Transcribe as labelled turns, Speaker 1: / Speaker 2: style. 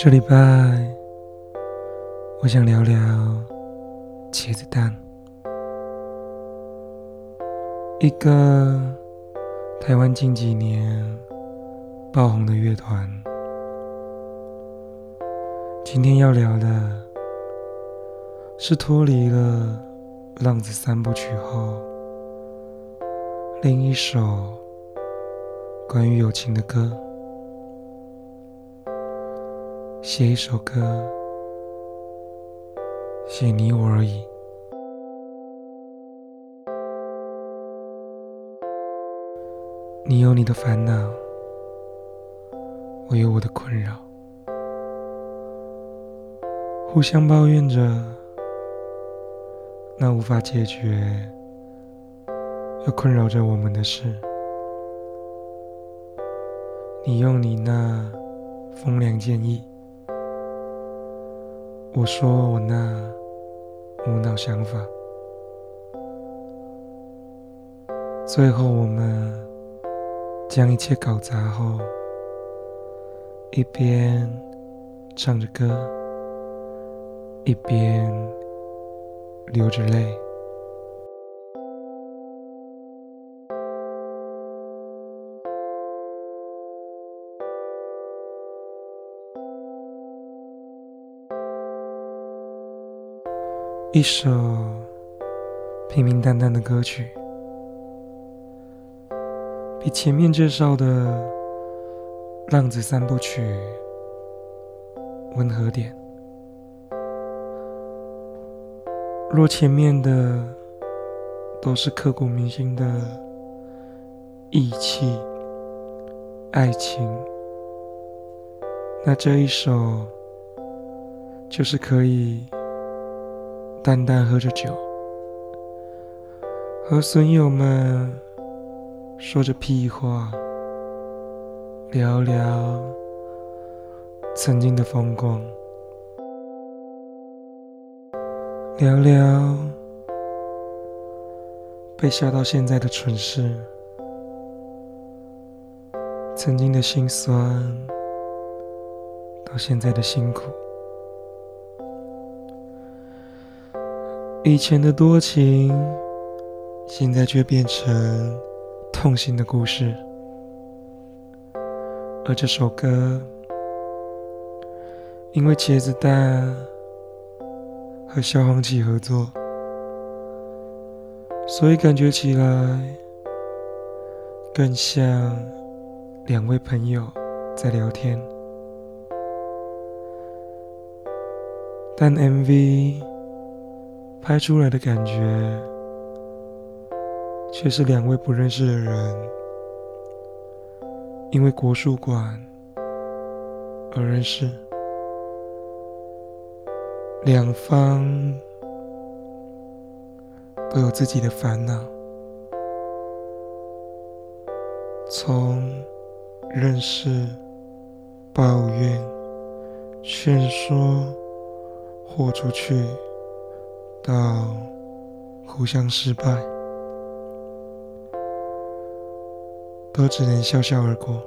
Speaker 1: 这礼拜，我想聊聊茄子蛋，一个台湾近几年爆红的乐团。今天要聊的是脱离了《浪子三部曲》后另一首关于友情的歌。写一首歌，写你我而已。你有你的烦恼，我有我的困扰，互相抱怨着那无法解决又困扰着我们的事。你用你那风凉建议。我说我那无脑想法，最后我们将一切搞砸后，一边唱着歌，一边流着泪。一首平平淡淡的歌曲，比前面介绍的《浪子三部曲》温和点。若前面的都是刻骨铭心的义气、爱情，那这一首就是可以。淡淡喝着酒，和损友们说着屁话，聊聊曾经的风光，聊聊被笑到现在的蠢事，曾经的心酸到现在的辛苦。以前的多情，现在却变成痛心的故事。而这首歌，因为茄子蛋和萧煌奇合作，所以感觉起来更像两位朋友在聊天。但 MV。拍出来的感觉，却是两位不认识的人，因为国术馆而认识。两方都有自己的烦恼，从认识、抱怨、劝说、豁出去。到互相失败，都只能笑笑而过。